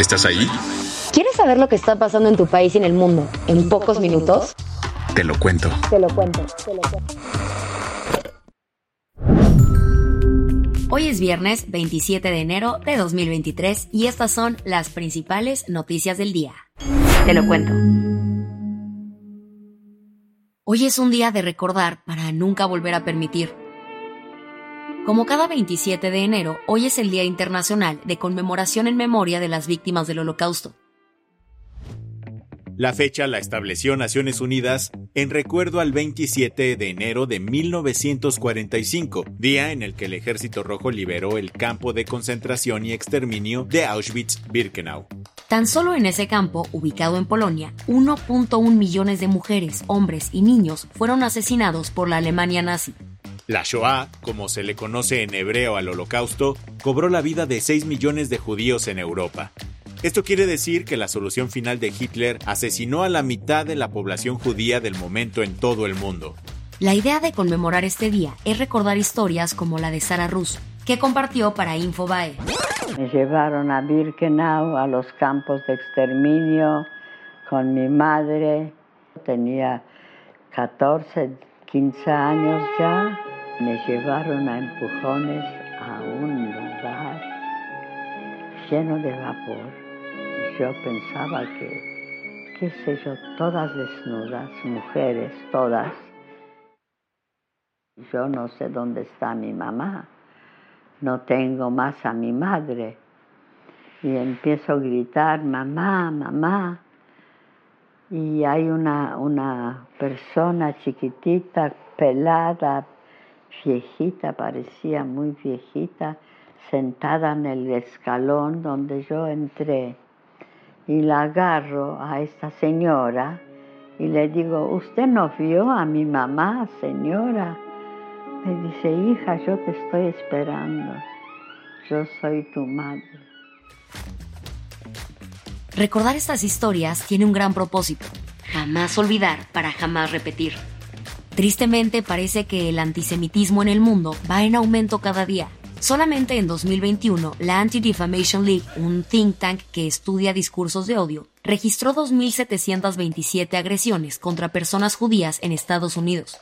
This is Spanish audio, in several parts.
¿Estás ahí? ¿Quieres saber lo que está pasando en tu país y en el mundo en pocos minutos? Te lo cuento. Te lo cuento. Te lo cuento. Hoy es viernes 27 de enero de 2023 y estas son las principales noticias del día. Te lo cuento. Hoy es un día de recordar para nunca volver a permitir. Como cada 27 de enero, hoy es el Día Internacional de Conmemoración en Memoria de las Víctimas del Holocausto. La fecha la estableció Naciones Unidas en recuerdo al 27 de enero de 1945, día en el que el Ejército Rojo liberó el campo de concentración y exterminio de Auschwitz-Birkenau. Tan solo en ese campo, ubicado en Polonia, 1.1 millones de mujeres, hombres y niños fueron asesinados por la Alemania nazi. La Shoah, como se le conoce en hebreo al Holocausto, cobró la vida de 6 millones de judíos en Europa. Esto quiere decir que la solución final de Hitler asesinó a la mitad de la población judía del momento en todo el mundo. La idea de conmemorar este día es recordar historias como la de Sara Rus, que compartió para Infobae. Me llevaron a Birkenau, a los campos de exterminio, con mi madre. Tenía 14, 15 años ya. Me llevaron a empujones a un lugar lleno de vapor. Yo pensaba que, qué sé yo, todas desnudas, mujeres, todas. Yo no sé dónde está mi mamá. No tengo más a mi madre. Y empiezo a gritar, mamá, mamá. Y hay una, una persona chiquitita, pelada, viejita, parecía muy viejita, sentada en el escalón donde yo entré. Y la agarro a esta señora y le digo, ¿usted no vio a mi mamá, señora? Me dice, hija, yo te estoy esperando. Yo soy tu madre. Recordar estas historias tiene un gran propósito. Jamás olvidar para jamás repetir. Tristemente parece que el antisemitismo en el mundo va en aumento cada día. Solamente en 2021, la Anti-Defamation League, un think tank que estudia discursos de odio, registró 2.727 agresiones contra personas judías en Estados Unidos.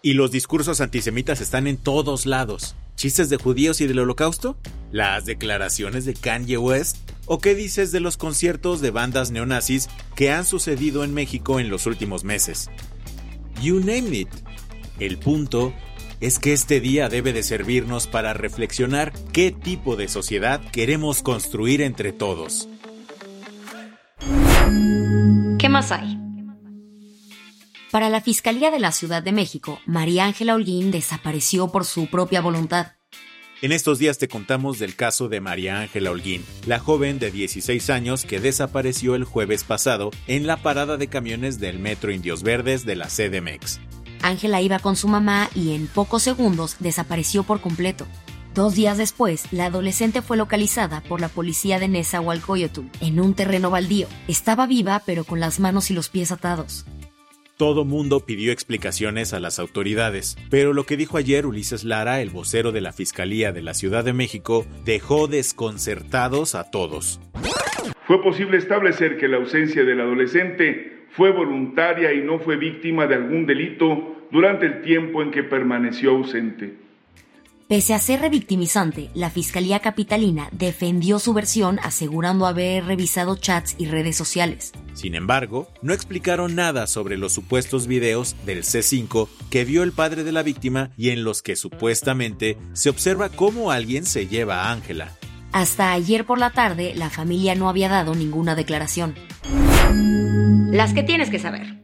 Y los discursos antisemitas están en todos lados. ¿Chistes de judíos y del holocausto? ¿Las declaraciones de Kanye West? ¿O qué dices de los conciertos de bandas neonazis que han sucedido en México en los últimos meses? You name it. El punto es que este día debe de servirnos para reflexionar qué tipo de sociedad queremos construir entre todos. ¿Qué más hay? Para la Fiscalía de la Ciudad de México, María Ángela Holguín desapareció por su propia voluntad. En estos días te contamos del caso de María Ángela Holguín, la joven de 16 años que desapareció el jueves pasado en la parada de camiones del Metro Indios Verdes de la CDMX. Ángela iba con su mamá y en pocos segundos desapareció por completo. Dos días después, la adolescente fue localizada por la policía de Nezahualcóyotl en un terreno baldío. Estaba viva, pero con las manos y los pies atados. Todo mundo pidió explicaciones a las autoridades, pero lo que dijo ayer Ulises Lara, el vocero de la Fiscalía de la Ciudad de México, dejó desconcertados a todos. Fue posible establecer que la ausencia del adolescente fue voluntaria y no fue víctima de algún delito durante el tiempo en que permaneció ausente. Pese a ser revictimizante, la Fiscalía Capitalina defendió su versión asegurando haber revisado chats y redes sociales. Sin embargo, no explicaron nada sobre los supuestos videos del C5 que vio el padre de la víctima y en los que supuestamente se observa cómo alguien se lleva a Ángela. Hasta ayer por la tarde, la familia no había dado ninguna declaración. Las que tienes que saber.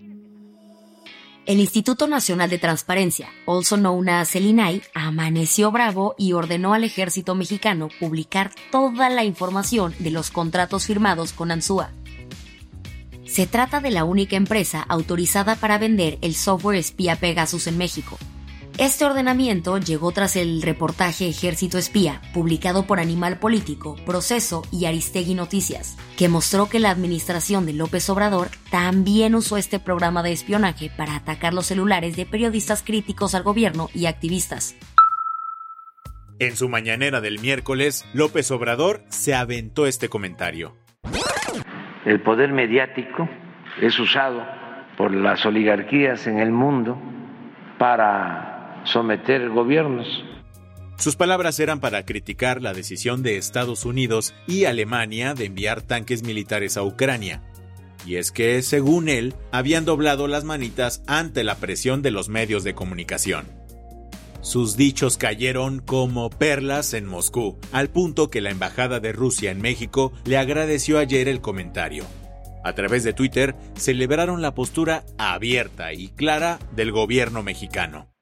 El Instituto Nacional de Transparencia, also known as el INAI, amaneció bravo y ordenó al ejército mexicano publicar toda la información de los contratos firmados con Ansúa. Se trata de la única empresa autorizada para vender el software espía Pegasus en México, este ordenamiento llegó tras el reportaje Ejército Espía, publicado por Animal Político, Proceso y Aristegui Noticias, que mostró que la administración de López Obrador también usó este programa de espionaje para atacar los celulares de periodistas críticos al gobierno y activistas. En su mañanera del miércoles, López Obrador se aventó este comentario. El poder mediático es usado por las oligarquías en el mundo para someter gobiernos. Sus palabras eran para criticar la decisión de Estados Unidos y Alemania de enviar tanques militares a Ucrania. Y es que, según él, habían doblado las manitas ante la presión de los medios de comunicación. Sus dichos cayeron como perlas en Moscú, al punto que la Embajada de Rusia en México le agradeció ayer el comentario. A través de Twitter celebraron la postura abierta y clara del gobierno mexicano.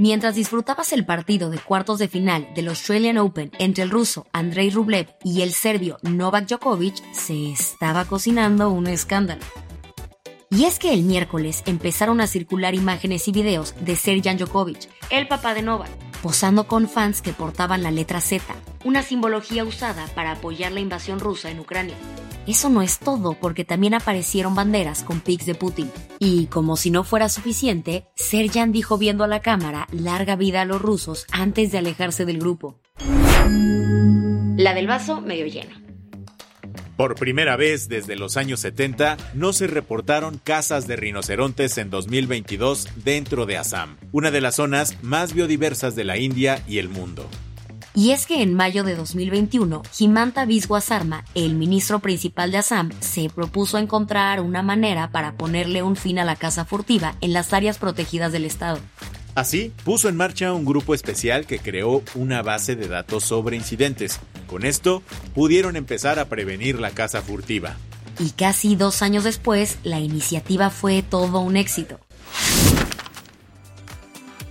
Mientras disfrutabas el partido de cuartos de final del Australian Open entre el ruso Andrei Rublev y el serbio Novak Djokovic, se estaba cocinando un escándalo. Y es que el miércoles empezaron a circular imágenes y videos de Serjan Djokovic, el papá de Novak, posando con fans que portaban la letra Z, una simbología usada para apoyar la invasión rusa en Ucrania. Eso no es todo, porque también aparecieron banderas con pics de Putin. Y como si no fuera suficiente, Serjan dijo viendo a la cámara larga vida a los rusos antes de alejarse del grupo. La del vaso medio lleno. Por primera vez desde los años 70 no se reportaron cazas de rinocerontes en 2022 dentro de Assam, una de las zonas más biodiversas de la India y el mundo. Y es que en mayo de 2021, Himanta Biswa Sarma, el ministro principal de Assam, se propuso encontrar una manera para ponerle un fin a la caza furtiva en las áreas protegidas del estado. Así, puso en marcha un grupo especial que creó una base de datos sobre incidentes. Con esto, pudieron empezar a prevenir la caza furtiva. Y casi dos años después, la iniciativa fue todo un éxito.